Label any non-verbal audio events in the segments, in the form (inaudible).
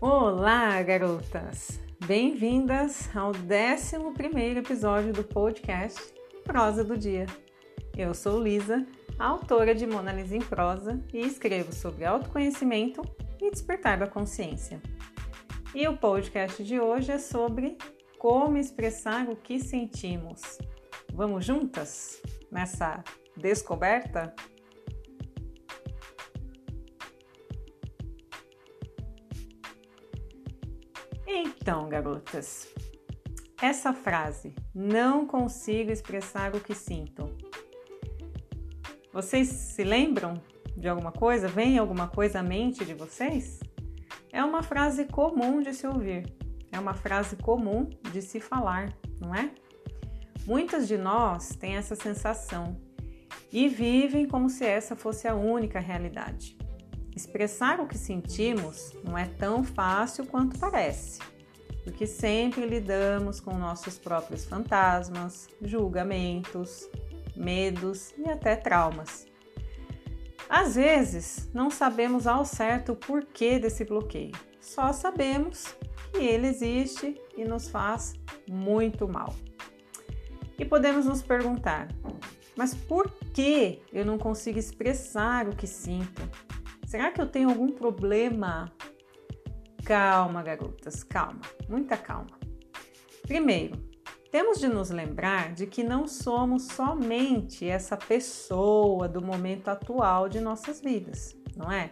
Olá, garotas! Bem-vindas ao 11 episódio do podcast Prosa do Dia. Eu sou Lisa, autora de Mona Lisa em Prosa e escrevo sobre autoconhecimento e despertar da consciência. E o podcast de hoje é sobre como expressar o que sentimos. Vamos juntas nessa descoberta? Então, garotas, essa frase, não consigo expressar o que sinto. Vocês se lembram de alguma coisa? Vem alguma coisa à mente de vocês? É uma frase comum de se ouvir, é uma frase comum de se falar, não é? Muitas de nós têm essa sensação e vivem como se essa fosse a única realidade. Expressar o que sentimos não é tão fácil quanto parece porque sempre lidamos com nossos próprios fantasmas, julgamentos, medos e até traumas. Às vezes, não sabemos ao certo o porquê desse bloqueio, só sabemos que ele existe e nos faz muito mal. E podemos nos perguntar: mas por que eu não consigo expressar o que sinto? Será que eu tenho algum problema Calma, garotas, calma, muita calma. Primeiro, temos de nos lembrar de que não somos somente essa pessoa do momento atual de nossas vidas, não é?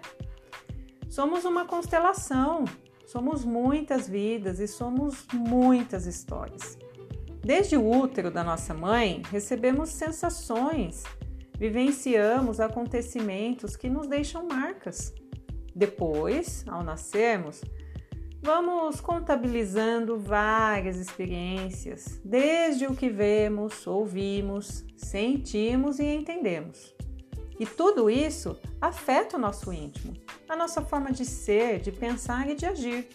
Somos uma constelação, somos muitas vidas e somos muitas histórias. Desde o útero da nossa mãe, recebemos sensações, vivenciamos acontecimentos que nos deixam marcas. Depois, ao nascermos, Vamos contabilizando várias experiências, desde o que vemos, ouvimos, sentimos e entendemos. E tudo isso afeta o nosso íntimo, a nossa forma de ser, de pensar e de agir.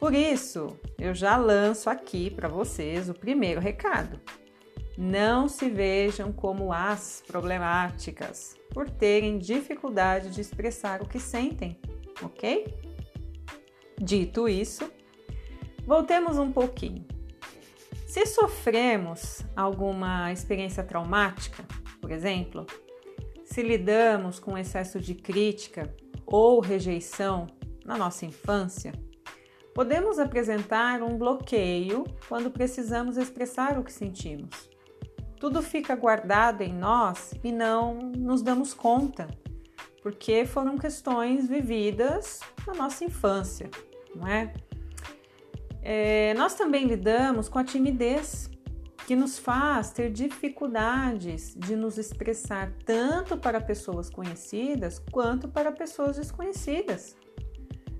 Por isso, eu já lanço aqui para vocês o primeiro recado. Não se vejam como as problemáticas por terem dificuldade de expressar o que sentem, ok? Dito isso, voltemos um pouquinho. Se sofremos alguma experiência traumática, por exemplo, se lidamos com excesso de crítica ou rejeição na nossa infância, podemos apresentar um bloqueio quando precisamos expressar o que sentimos. Tudo fica guardado em nós e não nos damos conta, porque foram questões vividas na nossa infância não é? é? Nós também lidamos com a timidez, que nos faz ter dificuldades de nos expressar tanto para pessoas conhecidas quanto para pessoas desconhecidas.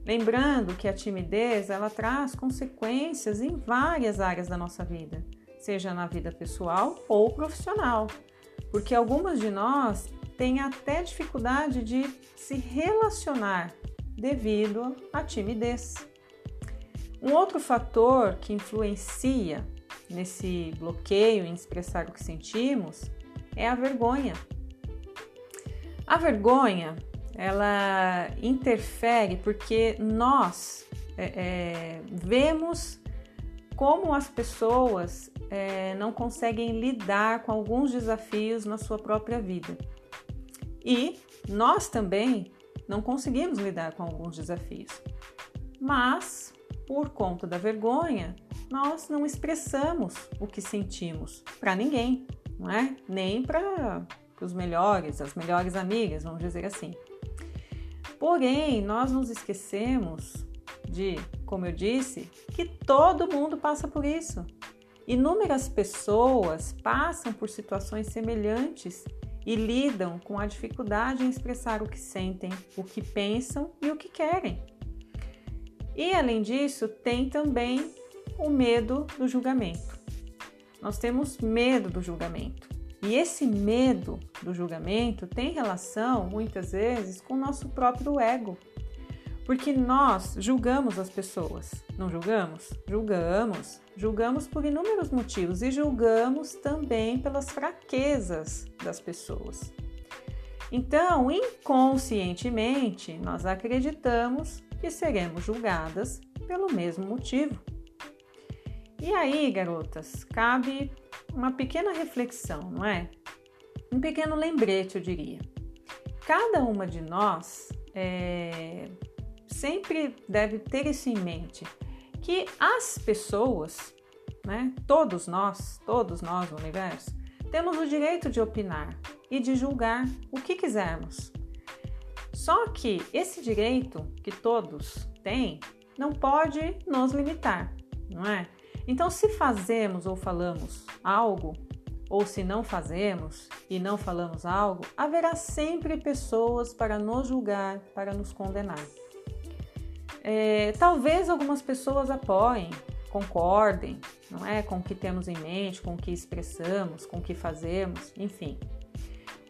Lembrando que a timidez ela traz consequências em várias áreas da nossa vida, seja na vida pessoal ou profissional, porque algumas de nós têm até dificuldade de se relacionar devido à timidez. Um outro fator que influencia nesse bloqueio em expressar o que sentimos é a vergonha. A vergonha ela interfere porque nós é, é, vemos como as pessoas é, não conseguem lidar com alguns desafios na sua própria vida. E nós também não conseguimos lidar com alguns desafios. Mas, por conta da vergonha, nós não expressamos o que sentimos para ninguém, não é? Nem para os melhores, as melhores amigas, vamos dizer assim. Porém, nós nos esquecemos de, como eu disse, que todo mundo passa por isso. Inúmeras pessoas passam por situações semelhantes e lidam com a dificuldade em expressar o que sentem, o que pensam e o que querem. E além disso, tem também o medo do julgamento. Nós temos medo do julgamento. E esse medo do julgamento tem relação, muitas vezes, com o nosso próprio ego. Porque nós julgamos as pessoas, não julgamos? Julgamos. Julgamos por inúmeros motivos e julgamos também pelas fraquezas das pessoas. Então, inconscientemente, nós acreditamos que seremos julgadas pelo mesmo motivo. E aí, garotas, cabe uma pequena reflexão, não é? Um pequeno lembrete, eu diria. Cada uma de nós é, sempre deve ter isso em mente, que as pessoas, né, todos nós, todos nós no universo, temos o direito de opinar e de julgar o que quisermos. Só que esse direito que todos têm não pode nos limitar, não é? Então, se fazemos ou falamos algo, ou se não fazemos e não falamos algo, haverá sempre pessoas para nos julgar, para nos condenar. É, talvez algumas pessoas apoiem, concordem, não é, com o que temos em mente, com o que expressamos, com o que fazemos, enfim.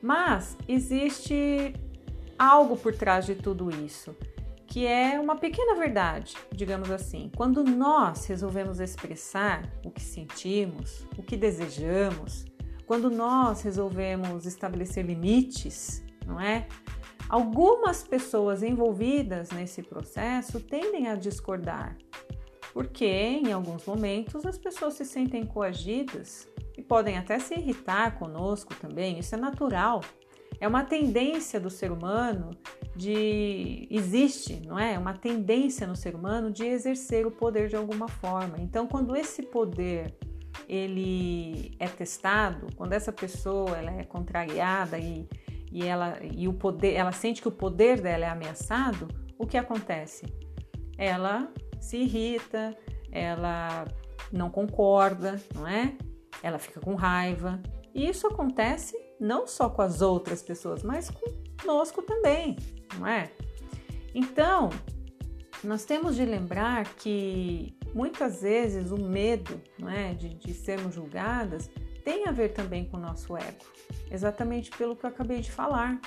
Mas existe algo por trás de tudo isso, que é uma pequena verdade, digamos assim. Quando nós resolvemos expressar o que sentimos, o que desejamos, quando nós resolvemos estabelecer limites, não é? Algumas pessoas envolvidas nesse processo tendem a discordar, porque em alguns momentos as pessoas se sentem coagidas e podem até se irritar conosco também, isso é natural. É uma tendência do ser humano de existe, não é? Uma tendência no ser humano de exercer o poder de alguma forma. Então, quando esse poder ele é testado, quando essa pessoa ela é contrariada e e ela e o poder, ela sente que o poder dela é ameaçado, o que acontece? Ela se irrita, ela não concorda, não é? Ela fica com raiva. E isso acontece não só com as outras pessoas, mas conosco também, não é? Então, nós temos de lembrar que muitas vezes o medo não é, de, de sermos julgadas tem a ver também com o nosso ego, exatamente pelo que eu acabei de falar.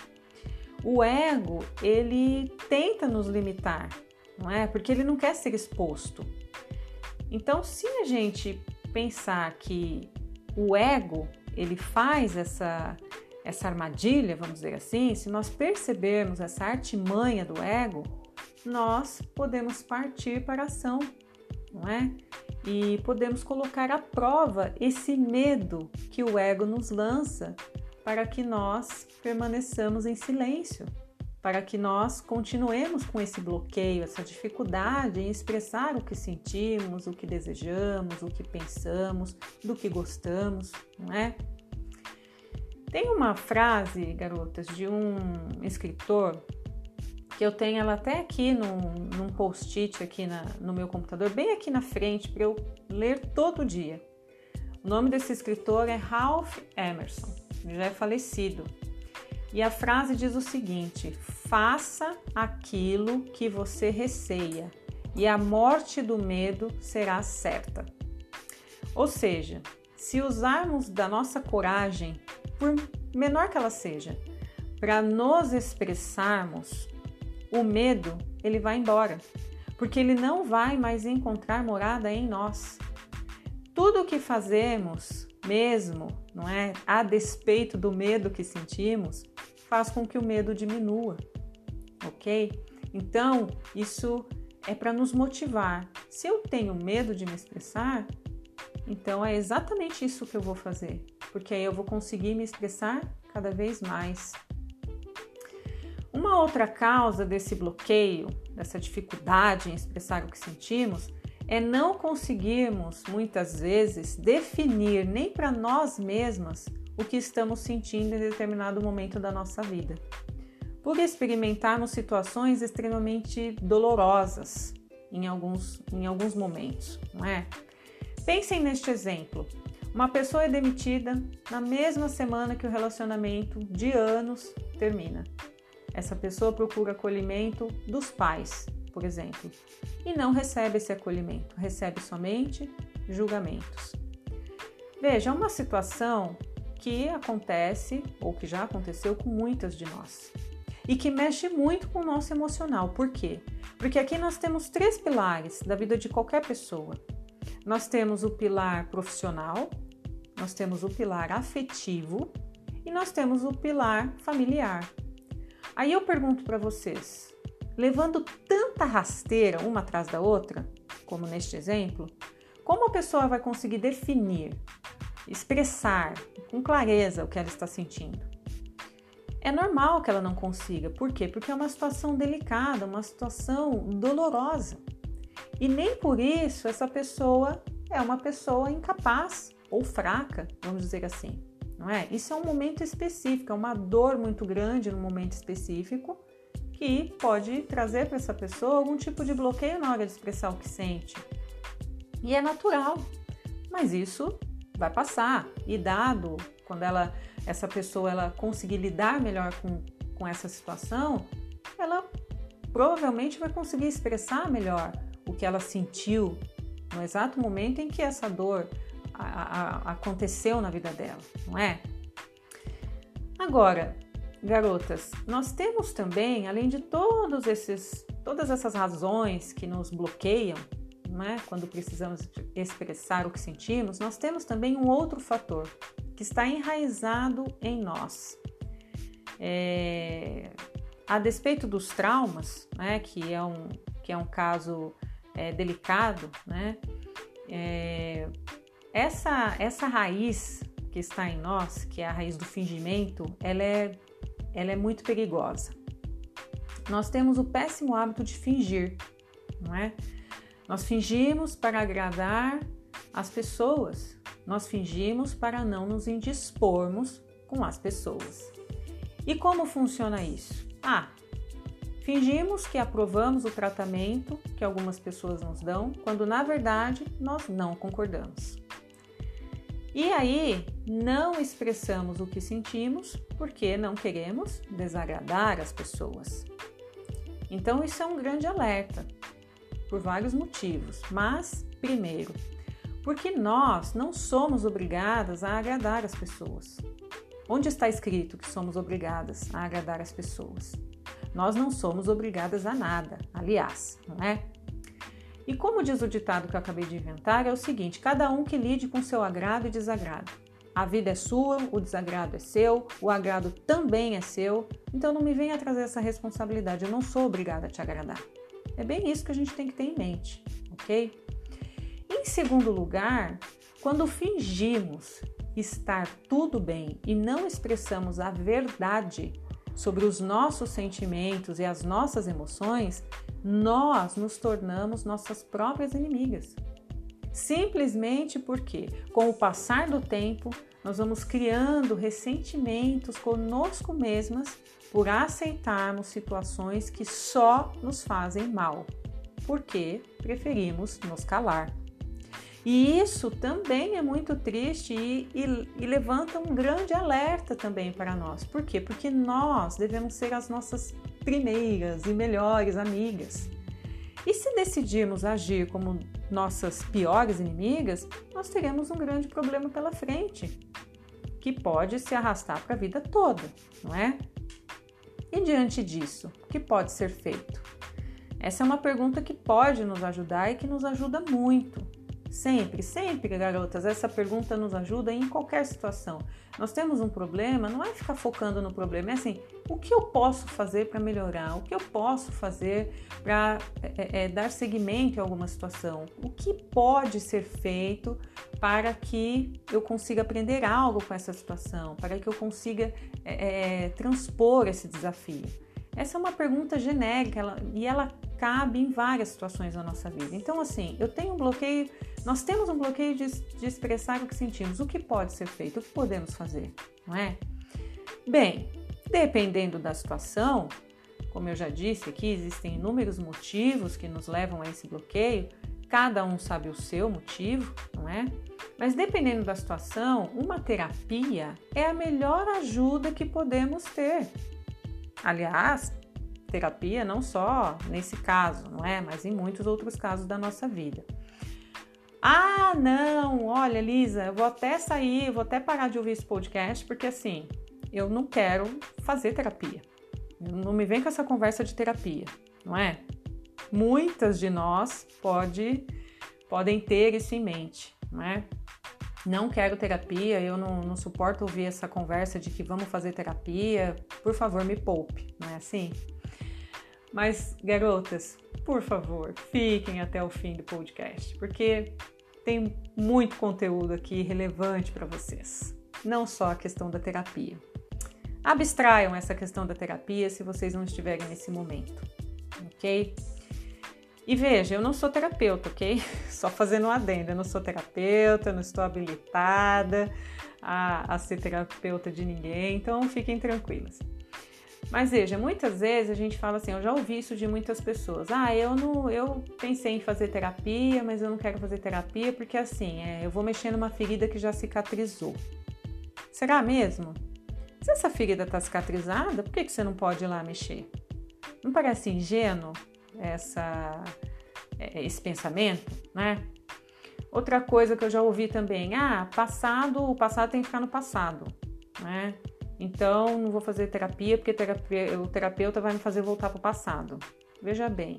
O ego, ele tenta nos limitar, não é? Porque ele não quer ser exposto. Então, se a gente pensar que o ego, ele faz essa essa armadilha, vamos dizer assim, se nós percebermos essa artimanha do ego, nós podemos partir para a ação, não é? E podemos colocar à prova esse medo que o ego nos lança para que nós permaneçamos em silêncio, para que nós continuemos com esse bloqueio, essa dificuldade em expressar o que sentimos, o que desejamos, o que pensamos, do que gostamos, não é? Tem uma frase, garotas, de um escritor que eu tenho ela até aqui num, num post-it aqui na, no meu computador, bem aqui na frente, para eu ler todo dia. O nome desse escritor é Ralph Emerson, já é falecido. E a frase diz o seguinte: faça aquilo que você receia, e a morte do medo será certa. Ou seja, se usarmos da nossa coragem, por menor que ela seja, para nos expressarmos, o medo ele vai embora, porque ele não vai mais encontrar morada em nós. Tudo o que fazemos, mesmo, não é, a despeito do medo que sentimos, faz com que o medo diminua, ok? Então, isso é para nos motivar. Se eu tenho medo de me expressar, então é exatamente isso que eu vou fazer, porque aí eu vou conseguir me expressar cada vez mais. Uma outra causa desse bloqueio, dessa dificuldade em expressar o que sentimos, é não conseguirmos muitas vezes definir nem para nós mesmas o que estamos sentindo em determinado momento da nossa vida. Por experimentarmos situações extremamente dolorosas em alguns, em alguns momentos, não é? Pensem neste exemplo. Uma pessoa é demitida na mesma semana que o relacionamento de anos termina. Essa pessoa procura acolhimento dos pais, por exemplo, e não recebe esse acolhimento, recebe somente julgamentos. Veja, é uma situação que acontece ou que já aconteceu com muitas de nós e que mexe muito com o nosso emocional. Por quê? Porque aqui nós temos três pilares da vida de qualquer pessoa. Nós temos o pilar profissional, nós temos o pilar afetivo e nós temos o pilar familiar. Aí eu pergunto para vocês: levando tanta rasteira uma atrás da outra, como neste exemplo, como a pessoa vai conseguir definir, expressar com clareza o que ela está sentindo? É normal que ela não consiga. Por quê? Porque é uma situação delicada, uma situação dolorosa. E nem por isso essa pessoa é uma pessoa incapaz ou fraca, vamos dizer assim, não é? Isso é um momento específico, é uma dor muito grande no momento específico que pode trazer para essa pessoa algum tipo de bloqueio na hora de expressar o que sente. E é natural, mas isso vai passar. E dado quando ela, essa pessoa ela conseguir lidar melhor com, com essa situação, ela provavelmente vai conseguir expressar melhor o que ela sentiu no exato momento em que essa dor a, aconteceu na vida dela, não é? Agora, garotas, nós temos também, além de todos esses, todas essas razões que nos bloqueiam, não é? quando precisamos expressar o que sentimos, nós temos também um outro fator que está enraizado em nós. É, a despeito dos traumas, né, que, é um, que é um caso é, delicado, né, é, essa, essa raiz que está em nós, que é a raiz do fingimento, ela é, ela é muito perigosa. Nós temos o péssimo hábito de fingir, não é? Nós fingimos para agradar as pessoas, nós fingimos para não nos indispormos com as pessoas. E como funciona isso? Ah, fingimos que aprovamos o tratamento que algumas pessoas nos dão, quando na verdade nós não concordamos. E aí, não expressamos o que sentimos porque não queremos desagradar as pessoas. Então, isso é um grande alerta, por vários motivos. Mas, primeiro, porque nós não somos obrigadas a agradar as pessoas. Onde está escrito que somos obrigadas a agradar as pessoas? Nós não somos obrigadas a nada, aliás, não é? E como diz o ditado que eu acabei de inventar, é o seguinte: cada um que lide com seu agrado e desagrado. A vida é sua, o desagrado é seu, o agrado também é seu, então não me venha trazer essa responsabilidade, eu não sou obrigada a te agradar. É bem isso que a gente tem que ter em mente, ok? Em segundo lugar, quando fingimos estar tudo bem e não expressamos a verdade sobre os nossos sentimentos e as nossas emoções, nós nos tornamos nossas próprias inimigas. Simplesmente porque, com o passar do tempo, nós vamos criando ressentimentos conosco mesmas por aceitarmos situações que só nos fazem mal, porque preferimos nos calar. E isso também é muito triste e, e, e, levanta um grande alerta também para nós. Por quê? Porque nós devemos ser as nossas primeiras e melhores amigas. E se decidirmos agir como nossas piores inimigas, nós teremos um grande problema pela frente, que pode se arrastar para a vida toda, não é? E diante disso, o que pode ser feito? Essa é uma pergunta que pode nos ajudar e que nos ajuda muito. Sempre, sempre, garotas, essa pergunta nos ajuda em qualquer situação. Nós temos um problema, não é ficar focando no problema, é assim: o que eu posso fazer para melhorar? O que eu posso fazer para é, é, dar seguimento a alguma situação? O que pode ser feito para que eu consiga aprender algo com essa situação? Para que eu consiga é, é transpor esse desafio? Essa é uma pergunta genérica ela, e ela cabe em várias situações da nossa vida. Então, assim, eu tenho um bloqueio, nós temos um bloqueio de, de expressar o que sentimos. O que pode ser feito? O que podemos fazer? Não é? Bem, dependendo da situação, como eu já disse aqui, existem inúmeros motivos que nos levam a esse bloqueio. Cada um sabe o seu motivo, não é? Mas dependendo da situação, uma terapia é a melhor ajuda que podemos ter. Aliás, terapia não só nesse caso, não é? Mas em muitos outros casos da nossa vida. Ah, não, olha, Lisa, eu vou até sair, vou até parar de ouvir esse podcast, porque assim, eu não quero fazer terapia. Não me vem com essa conversa de terapia, não é? Muitas de nós pode, podem ter isso em mente, não é? não quero terapia, eu não, não, suporto ouvir essa conversa de que vamos fazer terapia, por favor, me poupe, não é assim? Mas, garotas, por favor, fiquem até o fim do podcast, porque tem muito conteúdo aqui relevante para vocês, não só a questão da terapia. Abstraiam essa questão da terapia se vocês não estiverem nesse momento, ok? E veja, eu não sou terapeuta, ok? (laughs) Só fazendo um adendo, eu não sou terapeuta, não estou habilitada a, a ser terapeuta de ninguém, então fiquem tranquilas. Mas veja, muitas vezes a gente fala assim, eu já ouvi isso de muitas pessoas. Ah, eu não, eu pensei em fazer terapia, mas eu não quero fazer terapia porque assim, é, eu vou mexer numa ferida que já cicatrizou. Será mesmo? Se essa ferida está cicatrizada, por que, que você não pode ir lá mexer? Não parece ingênuo essa, é, esse pensamento, né? Outra coisa que eu já ouvi também, ah, passado, o passado tem que ficar no passado, né? Então, não vou fazer terapia porque terapia, o terapeuta vai me fazer voltar para o passado. Veja bem.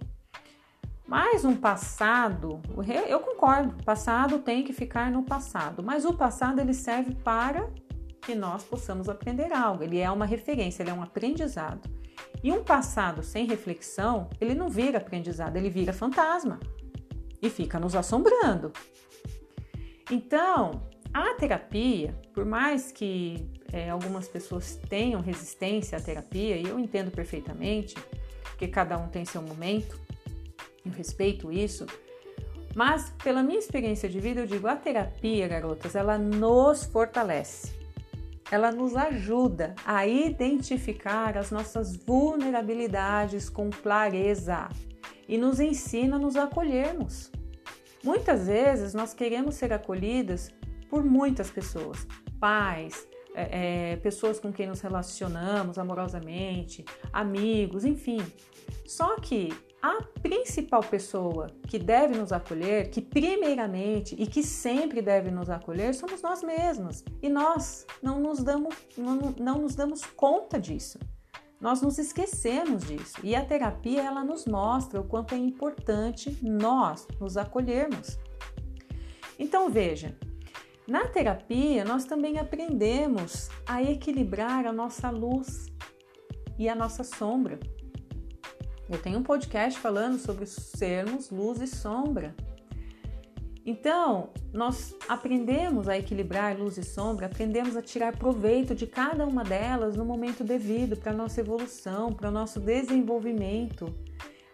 Mas um passado, eu concordo, passado tem que ficar no passado, mas o passado ele serve para que nós possamos aprender algo. Ele é uma referência, ele é um aprendizado. E um passado sem reflexão, ele não vira aprendizado, ele vira fantasma e fica nos assombrando. Então, a terapia, por mais que é, algumas pessoas tenham resistência à terapia, e eu entendo perfeitamente, porque cada um tem seu momento, eu respeito isso, mas pela minha experiência de vida, eu digo: a terapia, garotas, ela nos fortalece, ela nos ajuda a identificar as nossas vulnerabilidades com clareza e nos ensina a nos acolhermos. Muitas vezes nós queremos ser acolhidas por muitas pessoas, pais, é, é, pessoas com quem nos relacionamos amorosamente, amigos, enfim. Só que a principal pessoa que deve nos acolher, que primeiramente e que sempre deve nos acolher, somos nós mesmos. E nós não nos damos, não, não nos damos conta disso. Nós nos esquecemos disso. E a terapia ela nos mostra o quanto é importante nós nos acolhermos. Então veja, na terapia, nós também aprendemos a equilibrar a nossa luz e a nossa sombra. Eu tenho um podcast falando sobre sermos luz e sombra. Então, nós aprendemos a equilibrar luz e sombra, aprendemos a tirar proveito de cada uma delas no momento devido para a nossa evolução, para o nosso desenvolvimento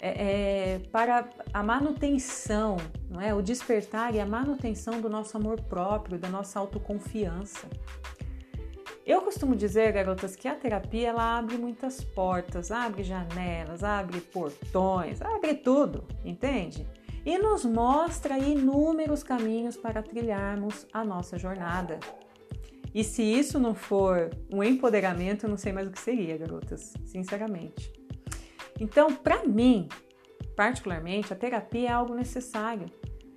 é, é, para a manutenção, não é? o despertar e a manutenção do nosso amor próprio, da nossa autoconfiança. Eu costumo dizer, garotas, que a terapia ela abre muitas portas, abre janelas, abre portões, abre tudo, entende? E nos mostra inúmeros caminhos para trilharmos a nossa jornada. E se isso não for um empoderamento, eu não sei mais o que seria, garotas, sinceramente. Então, para mim, particularmente, a terapia é algo necessário.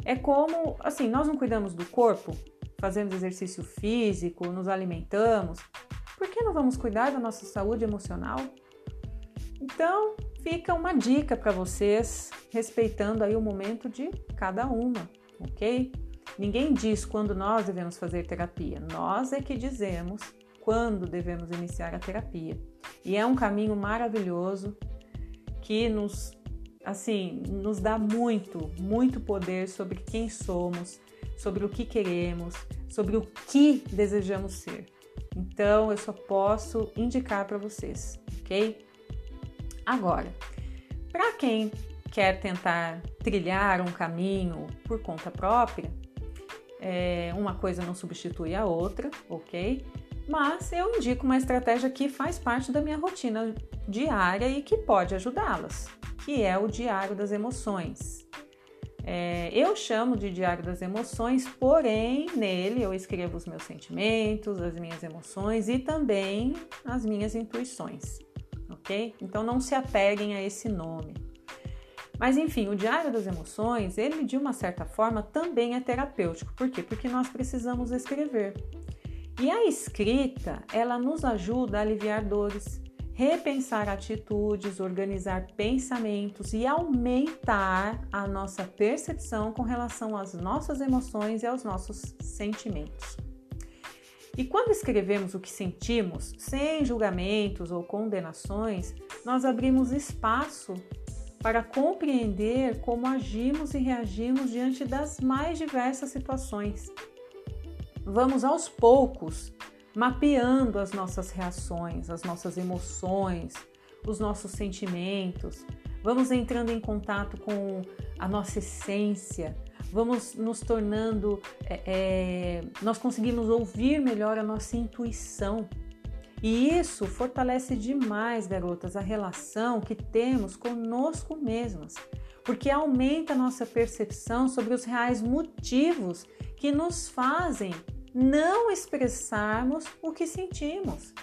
É como, assim, nós não cuidamos do corpo, fazemos exercício físico, nos alimentamos, por que não vamos cuidar da nossa saúde emocional? Então, fica uma dica para vocês, respeitando aí o momento de cada uma, ok? Ninguém diz quando nós devemos fazer terapia, nós é que dizemos quando devemos iniciar a terapia. E é um caminho maravilhoso que nos assim, nos dá muito, muito poder sobre quem somos, sobre o que queremos, sobre o que desejamos ser. Então, eu só posso indicar para vocês, ok? Agora, para quem quer tentar trilhar um caminho por conta própria, é, uma coisa não substitui a outra, ok? Mas eu indico uma estratégia que faz parte da minha rotina diária e que pode ajudá-las, que é o diário das emoções. É, eu chamo de diário das emoções, porém nele eu escrevo os meus sentimentos, as minhas emoções e também as minhas intuições, ok? Então não se apeguem a esse nome. Mas enfim, o diário das emoções, ele de uma certa forma também é terapêutico. Por quê? Porque nós precisamos escrever. E a escrita, ela nos ajuda a aliviar dores, repensar atitudes, organizar pensamentos e aumentar a nossa percepção com relação às nossas emoções e aos nossos sentimentos. E quando escrevemos o que sentimos, sem julgamentos ou condenações, nós abrimos espaço para compreender como agimos e reagimos diante das mais diversas situações. Vamos aos poucos mapeando as nossas reações, as nossas emoções, os nossos sentimentos, vamos entrando em contato com a nossa essência, vamos nos tornando, é, é, nós conseguimos ouvir melhor a nossa intuição. E isso fortalece demais, garotas, a relação que temos conosco mesmas, porque aumenta a nossa percepção sobre os reais motivos que nos fazem não expressarmos o que sentimos.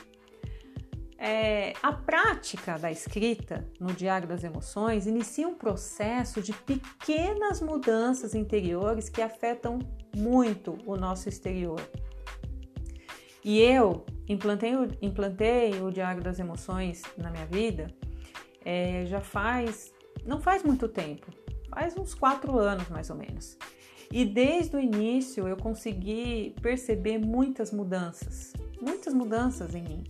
É, a prática da escrita no Diário das Emoções inicia um processo de pequenas mudanças interiores que afetam muito o nosso exterior. E eu implantei, implantei o Diário das Emoções na minha vida é, já faz, não faz muito tempo, faz uns quatro anos mais ou menos. E desde o início eu consegui perceber muitas mudanças, muitas mudanças em mim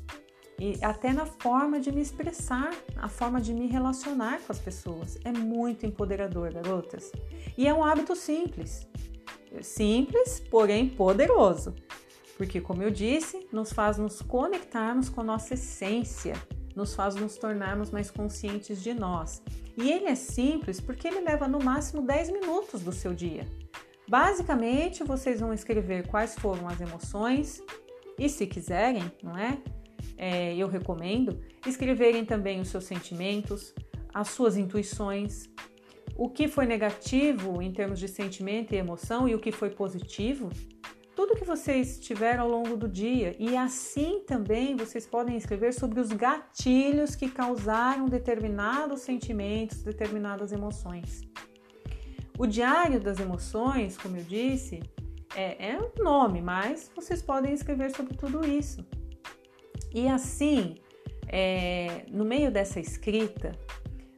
e até na forma de me expressar, a forma de me relacionar com as pessoas. É muito empoderador, garotas. E é um hábito simples. Simples, porém poderoso. Porque, como eu disse, nos faz nos conectarmos com a nossa essência, nos faz nos tornarmos mais conscientes de nós. E ele é simples porque ele leva no máximo 10 minutos do seu dia. Basicamente, vocês vão escrever quais foram as emoções e, se quiserem, não é? é, eu recomendo, escreverem também os seus sentimentos, as suas intuições, o que foi negativo em termos de sentimento e emoção e o que foi positivo, tudo que vocês tiveram ao longo do dia. E assim também vocês podem escrever sobre os gatilhos que causaram determinados sentimentos, determinadas emoções. O diário das emoções, como eu disse, é, é um nome, mas vocês podem escrever sobre tudo isso. E assim, é, no meio dessa escrita,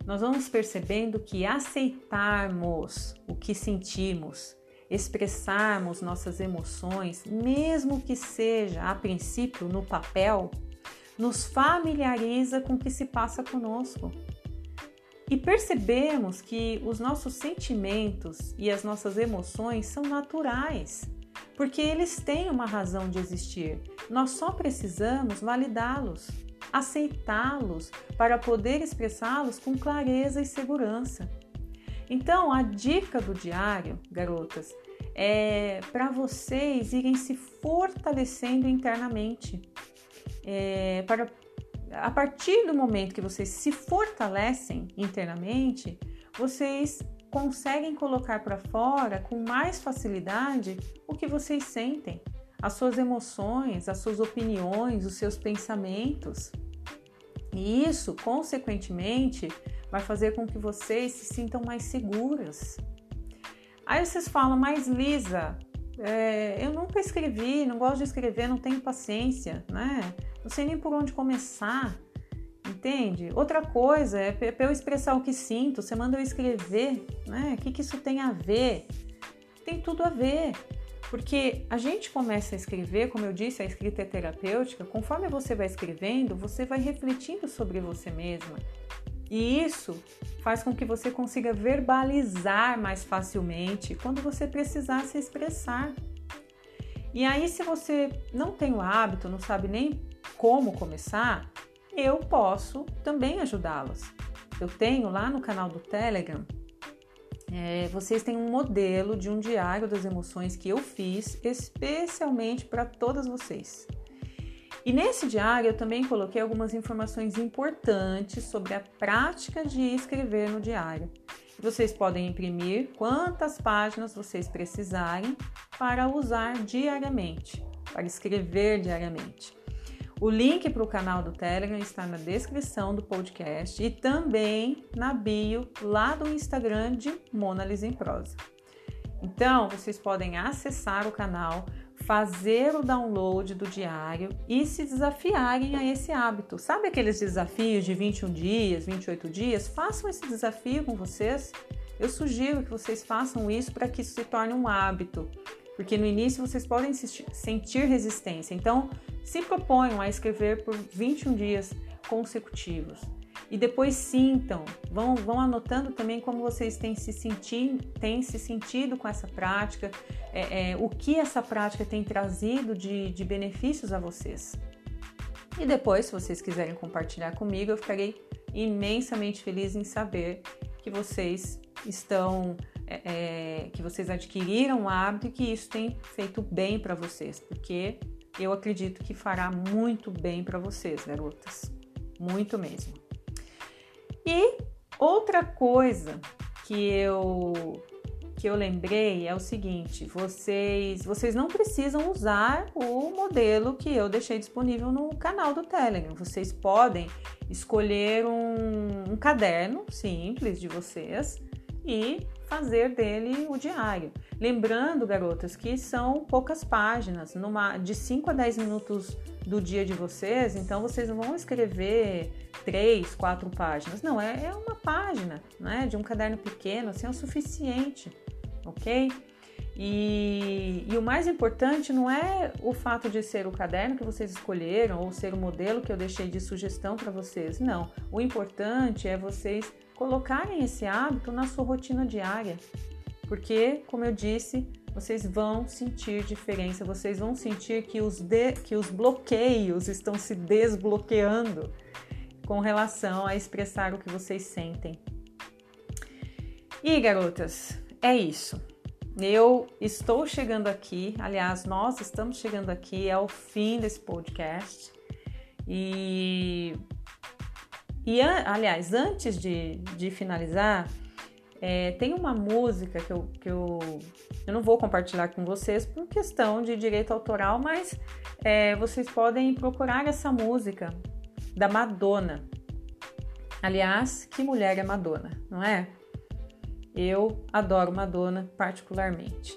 nós vamos percebendo que aceitarmos o que sentimos, expressarmos nossas emoções, mesmo que seja a princípio no papel, nos familiariza com o que se passa conosco. E percebemos que os nossos sentimentos e as nossas emoções são naturais porque eles têm uma razão de existir. Nós só precisamos validá-los, aceitá-los para poder expressá-los com clareza e segurança. Então, a dica do diário, garotas, é para vocês irem se fortalecendo internamente. É, para, a partir do momento que vocês se fortalecem internamente, vocês conseguem colocar para fora com mais facilidade o que vocês sentem, as suas emoções, as suas opiniões, os seus pensamentos. E isso, consequentemente, vai fazer com que vocês se sintam mais seguras. Aí vocês falam, mas Lisa, é, eu nunca escrevi, não gosto de escrever, não tenho paciência, né? Não sei nem por onde começar. Entende? Outra coisa é para eu expressar o que sinto, você manda eu escrever, né? O que, que isso tem a ver? Tem tudo a ver. Porque a gente começa a escrever, como eu disse, a escrita é terapêutica, conforme você vai escrevendo, você vai refletindo sobre você mesma. E isso faz com que você consiga verbalizar mais facilmente quando você precisar se expressar. E aí, se você não tem o hábito, não sabe nem como começar, eu posso também ajudá-los. Eu tenho lá no canal do Telegram, é, vocês têm um modelo de um diário das emoções que eu fiz especialmente para todas vocês. E nesse diário eu também coloquei algumas informações importantes sobre a prática de escrever no diário. Vocês podem imprimir quantas páginas vocês precisarem para usar diariamente, para escrever diariamente. O link para o canal do Telegram está na descrição do podcast e também na bio lá do Instagram de Mona Lisa em Prosa. Então, vocês podem acessar o canal, fazer o download do diário e se desafiarem a esse hábito. Sabe aqueles desafios de 21 dias, 28 dias? Façam esse desafio com vocês. Eu sugiro que vocês façam isso para que isso se torne um hábito porque no início vocês podem sentir resistência. Então, se proponham a escrever por 21 dias consecutivos. E depois sintam, vão, vão anotando também como vocês têm se, sentir, têm se sentido com essa prática, é, é, o que essa prática tem trazido de, de benefícios a vocês. E depois, se vocês quiserem compartilhar comigo, eu ficarei imensamente feliz em saber que vocês estão, é, é, que vocês adquiriram o hábito e que isso tem feito bem para vocês, porque eu acredito que fará muito bem para vocês, garotas, muito mesmo. E outra coisa que eu que eu lembrei é o seguinte: vocês, vocês não precisam usar o modelo que eu deixei disponível no canal do Telegram. Vocês podem escolher um, um caderno simples de vocês e fazer dele o diário. Lembrando, garotas, que são poucas páginas, numa, de 5 a 10 minutos do dia de vocês, então vocês não vão escrever três, quatro páginas. Não, é, é uma página, né? De um caderno pequeno, assim é o suficiente ok? E, e, o mais importante não é o fato de ser o caderno que vocês escolheram ou ser o modelo que eu deixei de sugestão para vocês. Não. O importante é vocês colocarem esse hábito na sua rotina diária. Porque, como eu disse, vocês vão sentir diferença, vocês vão sentir que os, de, que os bloqueios estão se desbloqueando com relação a expressar o que vocês sentem. E garotas, é isso. Eu estou chegando aqui, aliás, nós estamos chegando aqui ao fim desse podcast. E, e aliás, antes de, de finalizar, é, tem uma música que, eu, que eu, eu não vou compartilhar com vocês por questão de direito autoral, mas é, vocês podem procurar essa música da Madonna. Aliás, que mulher é Madonna, não é? Eu adoro Madonna particularmente.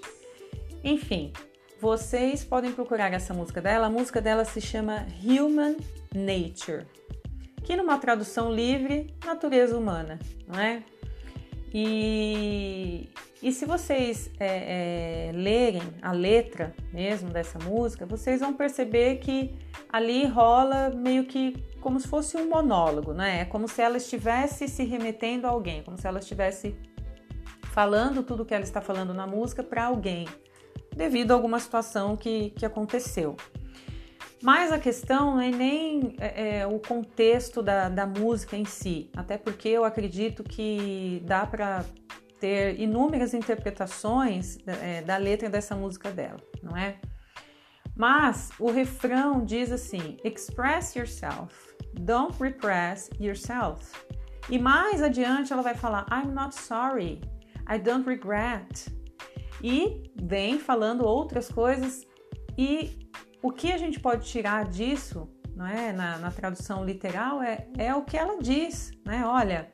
Enfim, vocês podem procurar essa música dela. A música dela se chama Human Nature, que numa tradução livre, natureza humana, não é? E, e se vocês é, é, lerem a letra mesmo dessa música, vocês vão perceber que ali rola meio que como se fosse um monólogo, né? É como se ela estivesse se remetendo a alguém, como se ela estivesse falando tudo que ela está falando na música para alguém, devido a alguma situação que, que aconteceu. Mas a questão não é nem é, é, o contexto da, da música em si, até porque eu acredito que dá para ter inúmeras interpretações é, da letra dessa música dela, não é? Mas o refrão diz assim: express yourself, don't repress yourself. E mais adiante ela vai falar: I'm not sorry, I don't regret. E vem falando outras coisas. E o que a gente pode tirar disso, não é? Na, na tradução literal, é, é o que ela diz, né? Olha,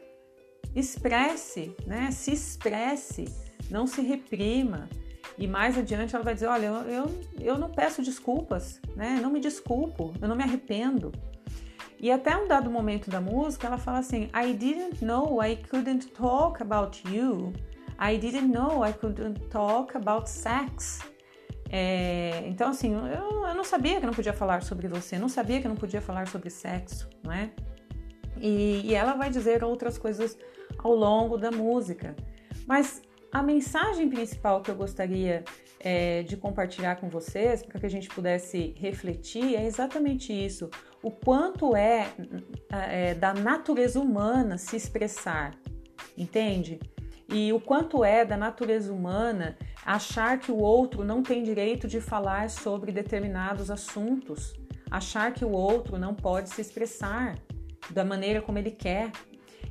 expresse, né? Se expresse, não se reprima. E mais adiante ela vai dizer: Olha, eu, eu, eu não peço desculpas, né? Não me desculpo, eu não me arrependo. E até um dado momento da música, ela fala assim: I didn't know I couldn't talk about you I didn't know I couldn't talk about sex. É, então, assim, eu, eu, não sabia que não podia falar sobre você, não sabia que não podia falar sobre sexo, não é? E, e ela vai dizer outras coisas ao longo da música. Mas a mensagem principal que eu gostaria é, de compartilhar com vocês, para que a gente pudesse refletir, é exatamente isso: o quanto é, é da natureza humana se expressar, entende? E o quanto é da natureza humana achar que o outro não tem direito de falar sobre determinados assuntos, achar que o outro não pode se expressar da maneira como ele quer.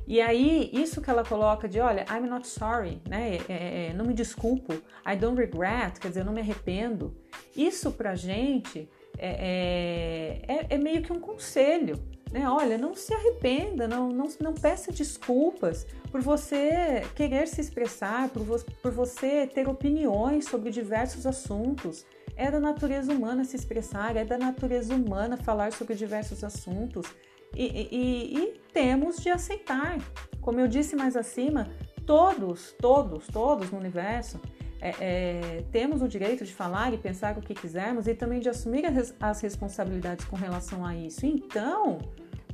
E aí, isso que ela coloca de, olha, I'm not sorry, né? É, é, é não me desculpo, I don't regret, quer dizer, eu não me arrependo. Isso pra gente é, é, é, é meio que um conselho, né? Olha, não se arrependa, não, não, não peça desculpas por você querer se expressar, por, vo por você ter opiniões sobre diversos assuntos. É da natureza humana se expressar, é da natureza humana falar sobre diversos assuntos. E, e, e, temos de aceitar. Como eu disse mais acima, todos, todos, todos no universo é, é, temos o direito de falar e pensar o que quisermos e também de assumir as responsabilidades com relação a isso. Então,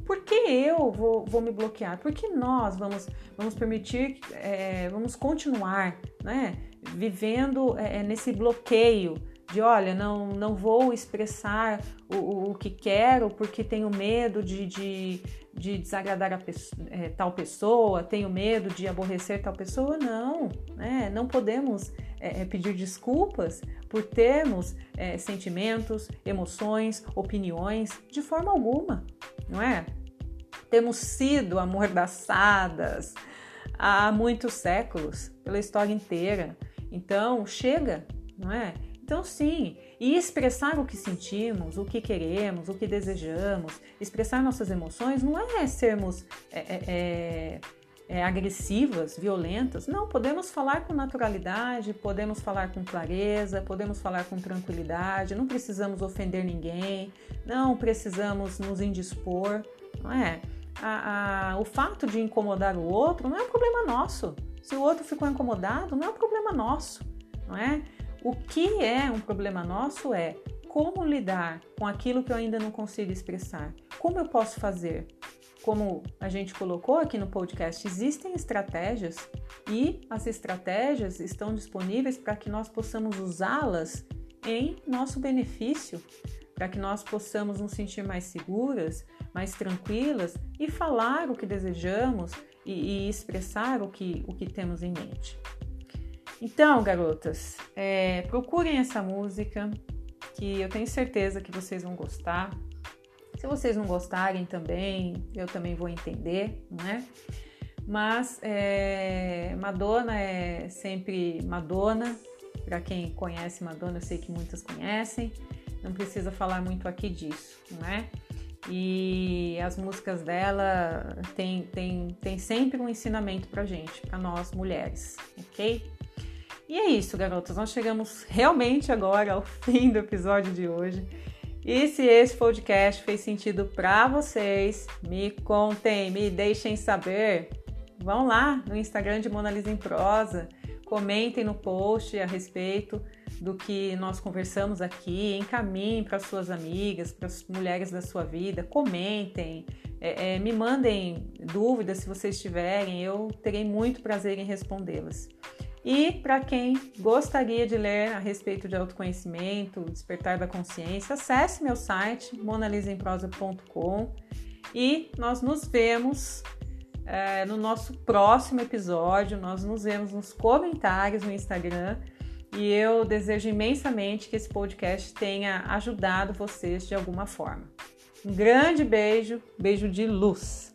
por que eu vou, vou me bloquear? Por que nós vamos, vamos permitir, é, vamos continuar né, vivendo é, é, nesse bloqueio de olha, não, não vou expressar o, o, o que quero porque tenho medo de, de, de desagradar a é, tal pessoa, tenho medo de aborrecer tal pessoa. Não, né? não podemos é, é, pedir desculpas por termos é, sentimentos, emoções, opiniões, de forma alguma, não é? Temos sido amordaçadas há muitos séculos, pela história inteira. Então, chega, não é? Então, sim, e expressar o que sentimos, o que queremos, o que desejamos, expressar nossas emoções não é sermos é, é, é, é, agressivas, violentas. Não, podemos falar com naturalidade, podemos falar com clareza, podemos falar com tranquilidade, não precisamos ofender ninguém, não precisamos nos indispor, não é? A, a, o fato de incomodar o outro não é um problema nosso. Se o outro ficou incomodado, não é um problema nosso, não é? O que é um problema nosso é como lidar com aquilo que eu ainda não consigo expressar. Como eu posso fazer? Como a gente colocou aqui no podcast, existem estratégias e as estratégias estão disponíveis para que nós possamos usá-las em nosso benefício, para que nós possamos nos sentir mais seguras, mais tranquilas e falar o que desejamos e, e expressar o que, o que temos em mente. Então, garotas, é, procurem essa música que eu tenho certeza que vocês vão gostar. Se vocês não gostarem também, eu também vou entender, não é? Mas é, Madonna é sempre Madonna. Para quem conhece Madonna, eu sei que muitas conhecem. Não precisa falar muito aqui disso, não é? E as músicas dela tem, tem, tem sempre um ensinamento pra gente, para nós mulheres, ok? E é isso, garotas. Nós chegamos realmente agora ao (laughs) fim do episódio de hoje. E se esse podcast fez sentido para vocês, me contem, me deixem saber. Vão lá no Instagram de Mona Lisa em Prosa, comentem no post a respeito do que nós conversamos aqui, encaminhem para suas amigas, para as mulheres da sua vida, comentem, é, é, me mandem dúvidas se vocês tiverem, eu terei muito prazer em respondê-las. E para quem gostaria de ler a respeito de autoconhecimento, despertar da consciência, acesse meu site monalisemprosa.com e nós nos vemos é, no nosso próximo episódio. Nós nos vemos nos comentários no Instagram e eu desejo imensamente que esse podcast tenha ajudado vocês de alguma forma. Um grande beijo, beijo de luz.